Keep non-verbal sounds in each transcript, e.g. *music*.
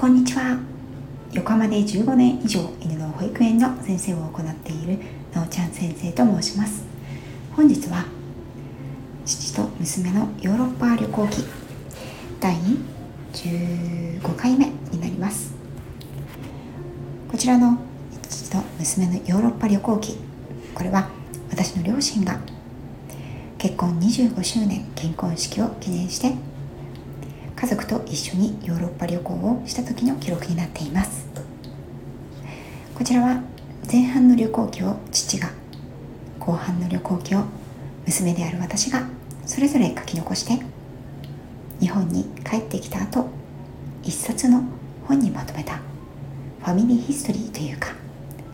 こんにちは。横浜で15年以上犬の保育園の先生を行っているなおちゃん先生と申します。本日は父と娘のヨーロッパ旅行記第15回目になります。こちらの父と娘のヨーロッパ旅行記これは私の両親が結婚25周年結婚式を記念して家族と一緒にヨーロッパ旅行をした時の記録になっています。こちらは前半の旅行記を父が後半の旅行記を娘である私がそれぞれ書き残して日本に帰ってきた後一冊の本にまとめたファミリーヒストリーというか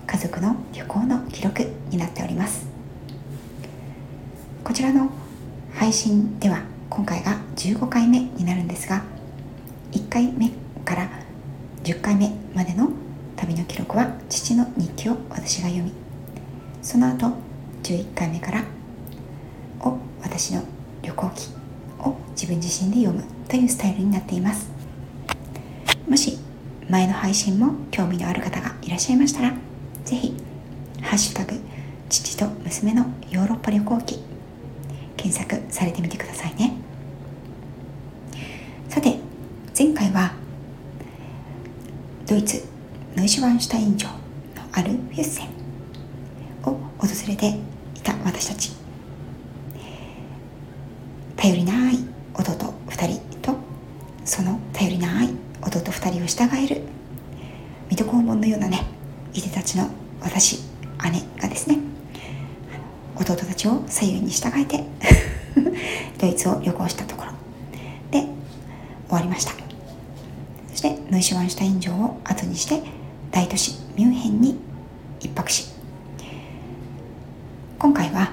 家族の旅行の記録になっております。こちらの配信では今回が15回目になるんですが1回目から10回目までの旅の記録は父の日記を私が読みその後11回目からを私の旅行記を自分自身で読むというスタイルになっています。もし前の配信も興味のある方がいらっしゃいましたら是非ハッシュタグ父と娘のヨーロッパ旅行記検索されてみてくださいね。さて前回はドイツノイシュワンシュタイン城のあるフュッセンを訪れていた私たち。頼りない弟2人とその頼りない弟2人を従える水戸黄門のようなねいでたちの私姉がですね弟たちを左右に従えて *laughs* ドイツを旅行したところ。わりました。そしてノイシュワンシュタイン城を後にして大都市ミュンヘンに一泊し。今回は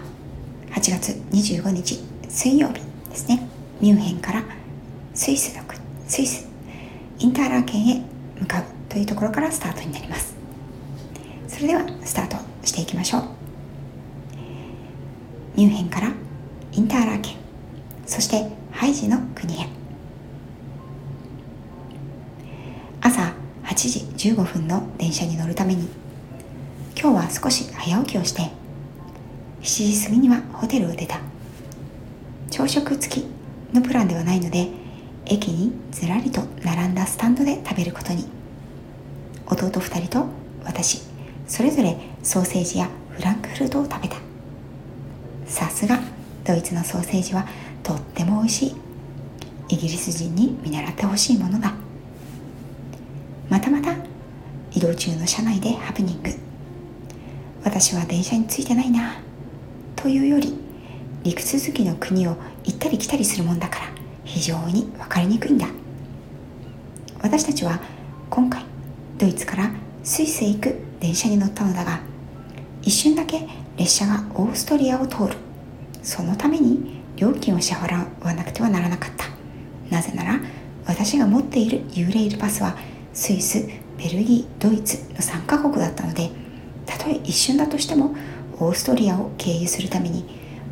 8月25日水曜日ですね。ミュンヘンからスイスの国スイスインターラー県へ向かうというところからスタートになります。それではスタートしていきましょう。ミュンヘンからインターラー県そしてハイジの国へ。8時15分の電車に乗るために。今日は少し早起きをして。7時過ぎにはホテルを出た。朝食付きのプランではないので駅にずらりと並んだスタンドで食べることに。弟2人と私それぞれソーセージやフランクフルトを食べた。さすがドイツのソーセージはとっても美味しい。イギリス人に見習ってほしいものだまたまた移動中の車内でハプニング。私は電車についてないな。というより陸続きの国を行ったり来たりするもんだから非常に分かりにくいんだ。私たちは今回ドイツからスイスへ行く電車に乗ったのだが一瞬だけ列車がオーストリアを通る。そのために料金を支払わなくてはならなかった。なぜなら私が持っているユーレイルパスはスイスベルギードイツの3カ国だったのでたとえ一瞬だとしてもオーストリアを経由するために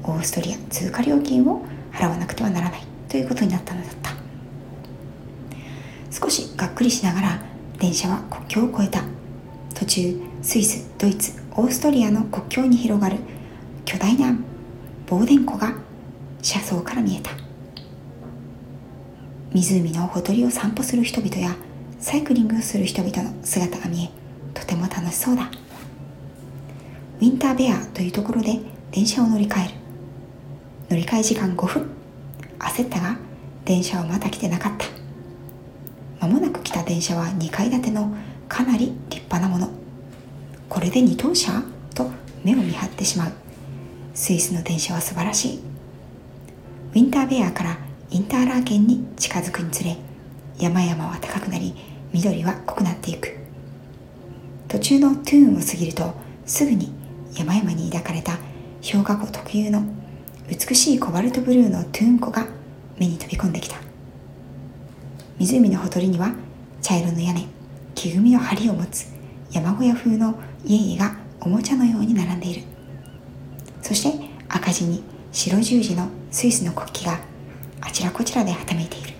オーストリア通過料金を払わなくてはならないということになったのだった。少しがっくりしながら電車は国境を越えた。途中スイスドイツオーストリアの国境に広がる巨大なボーデン湖が車窓から見えた。湖のほとりを散歩する人々やサイクリングをする人々の姿が見えとても楽しそうだ。ウィンターベアというところで電車を乗り換える。乗り換え時間5分。焦ったが電車はまだ来てなかった。間もなく来た電車は2階建てのかなり立派なもの。これで2等車？と目を見張ってしまう。スイスの電車は素晴らしい。ウィンターベアからインターラー県に近づくにつれ山々は高くなり緑は濃くなっていく。途中のトゥーンを過ぎるとすぐに山々に抱かれた氷河湖特有の美しいコバルトブルーのトゥーン湖が目に飛び込んできた。湖のほとりには茶色の屋根木組みの梁を持つ山小屋風の家々がおもちゃのように並んでいる。そして赤字に白十字のスイスの国旗があちらこちらではためいている。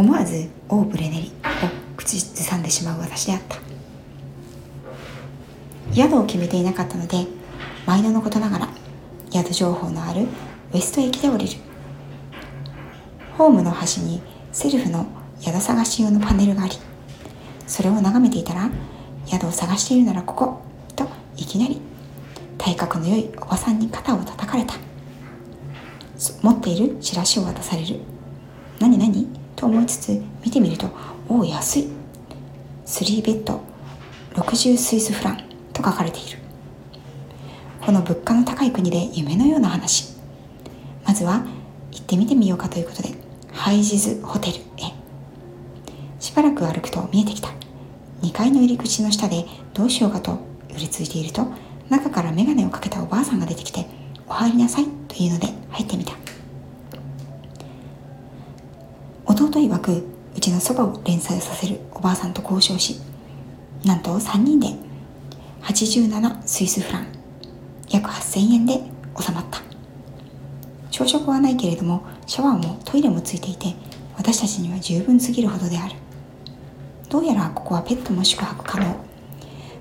思わず「オーブレネリ」を口ずさんでしまう私であった。宿を決めていなかったので毎度のことながら宿情報のあるウエスト駅で降りる。ホームの端にセルフの宿探し用のパネルがありそれを眺めていたら宿を探しているならここといきなり体格の良いおばさんに肩を叩かれた。持っているチラシを渡される。何何？と思いつつ見てみるとおお安い。3ベッド60スイスフランと書かれている。この物価の高い国で夢のような話。まずは行ってみてみようかということでハイジズホテルへ。しばらく歩くと見えてきた。2階の入り口の下でどうしようかと寄りついていると中から眼鏡をかけたおばあさんが出てきて「お入りなさい」というので入ってみた。弟曰くうちのそばを連載させるおばあさんと交渉しなんと3人で87スイスフラン約8000円で収まった。朝食はないけれどもシャワーもトイレもついていて私たちには十分すぎるほどである。どうやらここはペットも宿泊可能。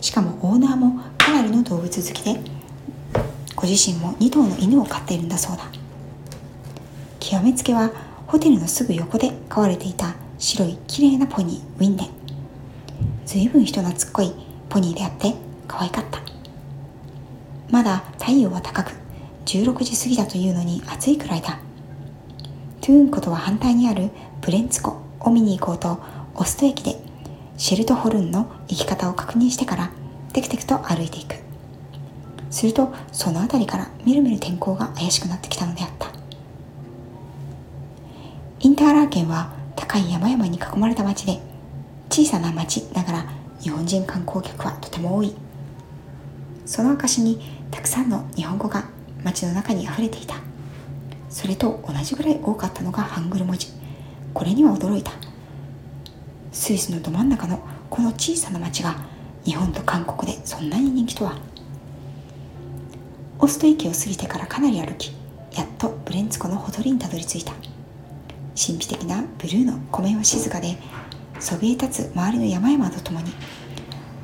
しかもオーナーもかなりの動物好きでご自身も2頭の犬を飼っているんだそうだ。極めつけはホテルのすぐ横で飼われていた白い綺麗なポニーウィンデン。随分人懐っこいポニーであって可愛かった。まだ太陽は高く16時過ぎだというのに暑いくらいだ。トゥーン湖とは反対にあるブレンツ湖を見に行こうとオスト駅でシェルトホルンの行き方を確認してからテクテクと歩いていく。するとその辺りからみるみる天候が怪しくなってきたのであった。インターラー県は高い山々に囲まれた町で小さな町ながら日本人観光客はとても多い。その証にたくさんの日本語が街の中に溢れていた。それと同じぐらい多かったのがハングル文字。これには驚いた。スイスのど真ん中のこの小さな町が日本と韓国でそんなに人気とは。オスト駅を過ぎてからかなり歩きやっとブレンツ湖のほとりにたどり着いた。神秘的なブルーの湖面は静かでそびえ立つ周りの山々とともに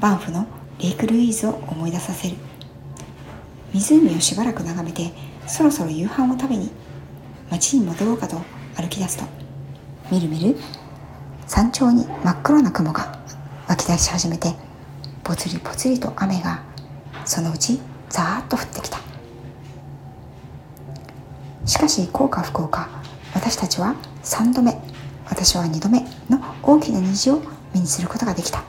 バンフのレイクルイーズを思い出させる。湖をしばらく眺めてそろそろ夕飯を食べに町に戻ろうかと歩き出すとみるみる山頂に真っ黒な雲が湧き出し始めてぽつりぽつりと雨がそのうちザーッと降ってきた。しかし幸か不幸か私たちは3度目私は2度目の大きな虹を目にすることができた。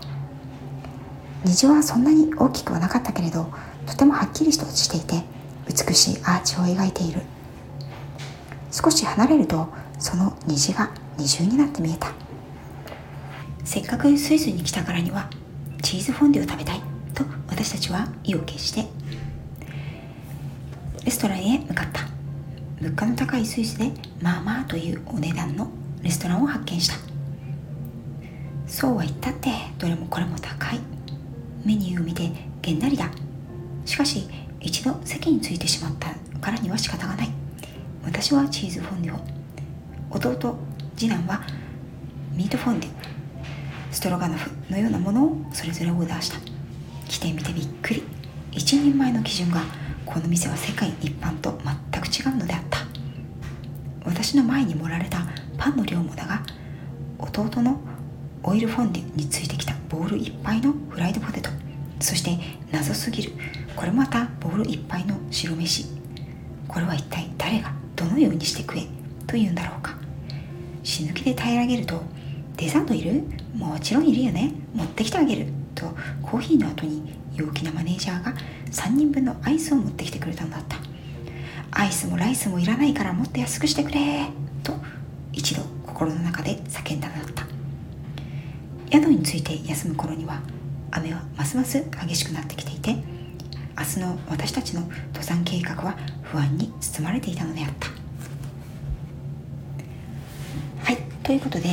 虹はそんなに大きくはなかったけれどとてもはっきりとしていて美しいアーチを描いている。少し離れるとその虹が二重になって見えた。せっかくスイスに来たからにはチーズフォンデュを食べたいと私たちは意を決してレストランへ向かった。物価の高いスイスでまあまあというお値段のレストランを発見した。そうは言ったってどれもこれも高い。メニューを見てげんなりだ。しかし一度席についてしまったからには仕方がない。私はチーズフォンデュを。弟次男はミートフォンデュ。ストロガノフのようなものをそれぞれオーダーした。来てみてびっくり。一人前の基準がこの店は世界一般と全く違うので私の前に盛られたパンの量もだが弟のオイルフォンデュについてきたボウルいっぱいのフライドポテトそして謎すぎる。これまたボウルいっぱいの白飯。これは一体誰がどのようにして食えというんだろうか。死ぬ気で平らげるとデザートいる？もちろんいるよね。持ってきてあげる。とコーヒーの後に陽気なマネージャーが3人分のアイスを持ってきてくれたのだった。アイスもライスもいらないからもっと安くしてくれと一度心の中で叫んだのだった。宿について休む頃には雨はますます激しくなってきていて明日の私たちの登山計画は不安に包まれていたのであった。はいということで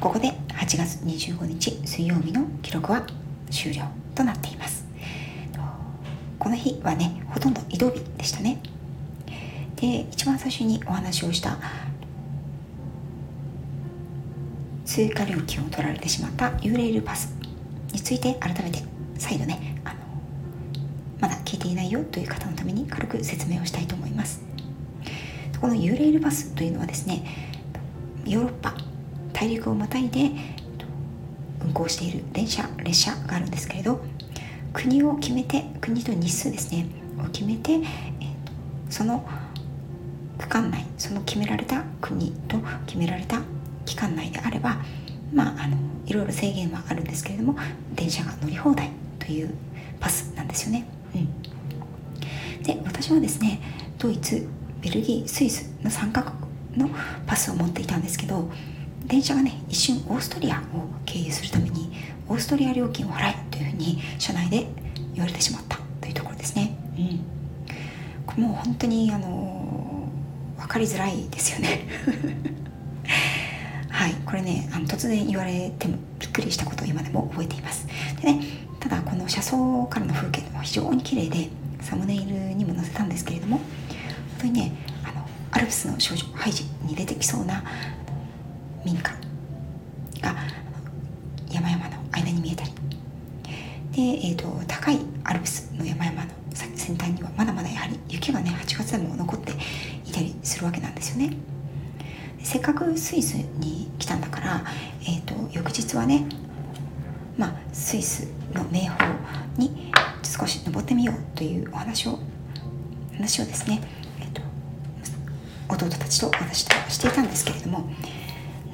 ここで8月25日水曜日の記録は終了となっています。の日はねほとんど移動日でしたね。で一番最初にお話をした通過料金を取られてしまったユーレールパスについて改めて再度ねあのまだ聞いていないよという方のために軽く説明をしたいと思います。このユーレールパスというのはですねヨーロッパ大陸をまたいで運行している電車列車があるんですけれど国を決めて国と日数ですねを決めて、えー、その区間内その決められた国と決められた期間内であればまああのいろいろ制限はあるんですけれども電車が乗り放題というパスなんですよね。うん、で私はですねドイツベルギースイスの3カ国のパスを持っていたんですけど電車がね一瞬オーストリアを経由するためにオーストリア料金を払えというふうに社内で言われてしまったというところですね。うん、もう本当にあの分かりづらいですよね。*laughs* はいこれねあの突然言われてもびっくりしたことを今でも覚えています。でねただこの車窓からの風景も非常に綺麗でサムネイルにも載せたんですけれども本当にねあのアルプスの少女ハイジに出てきそうな民家が山々の間に見えたりで、えーと、高いアルプスの山々の先端にはまだまだやはり雪がね8月でも残っていたりするわけなんですよね。せっかくスイスに来たんだから、えーと、翌日はねまあスイスの名峰に少し登ってみようというお話を話をですね、えーと弟たちと私としていたんですけれども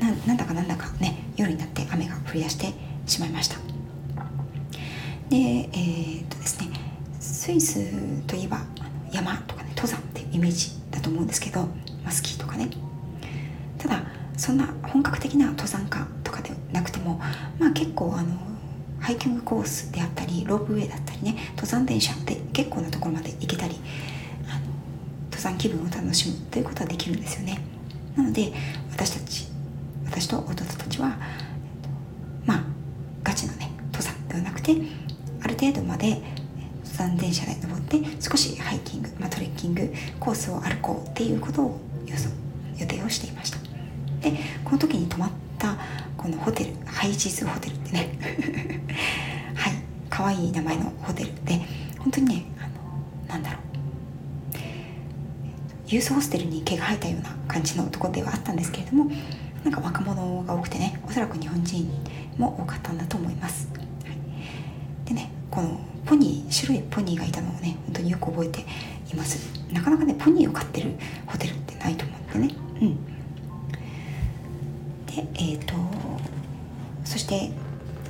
ななんだかなんだかね夜になって雨が降り出してしまいました。でえー、っとですねスイスといえば山とかね登山っていうイメージだと思うんですけど、まあ、スキーとかね。ただそんな本格的な登山家とかでなくてもまあ結構あのハイキングコースであったりロープウェイだったりね登山電車で結構なところまで行けたりあの登山気分を楽しむということはできるんですよね。なので私たち私と弟たちはまあガチのね登山ではなくてる程度まで山電車で登って少しハイキング、まあ、トレッキングコースを歩こうっていうことを予定をしていました。でこの時に泊まったこのホテルハイジズホテルってね *laughs* はい可愛い名前のホテルで本当にねあのなんだろうユースホステルに毛が生えたような感じのところではあったんですけれどもなんか若者が多くてねおそらく日本人も多かったんだと思います、このポニー白いポニーがいたのをね本当によく覚えています。なかなかねポニーを飼ってるホテルってないと思うんでね。うん。でえっ、ー、とそして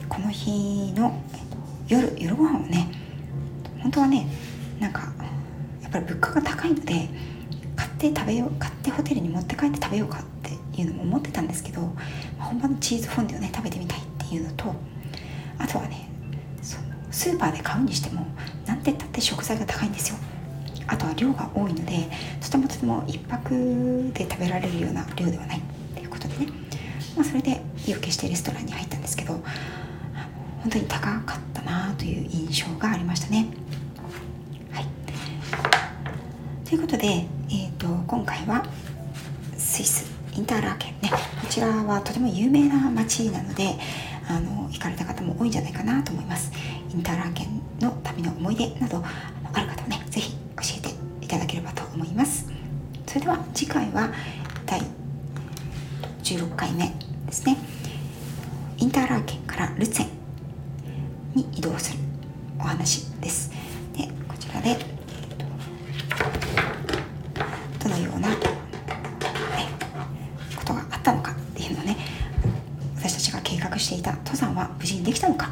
この日の夜夜ご飯をね本当はねなんかやっぱり物価が高いので買って食べよう買ってホテルに持って帰って食べようかいうのも思ってたんですけど本場のチーズフォンデュをね食べてみたいっていうのとあとはねスーパーで買うにしても何て言ったって食材が高いんですよ。あとは量が多いのでとてもとても1泊で食べられるような量ではない。っていうことでね、まあ、それで意を決してレストランに入ったんですけど本当に高かったなという印象がありましたね。はい。ということで、えーと今回はスイスインターラーケンね。こちらはとても有名な街なのであの行かれた方も多いんじゃないかなと思います。インターラーケンの旅の思い出などある方はね是非教えていただければと思います。それでは次回は第16回目ですね。インターラーケンからルツェンに移動するお話です。でこちらでどのようなことがあったのかっていうのをね私たちが計画していた登山は無事にできたのか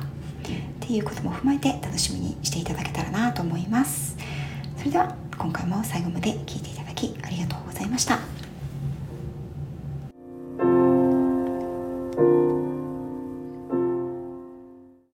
っていうことも踏まえて楽しみにしていただけたらなと思います。それでは今回も最後まで聴いていただきありがとうございました。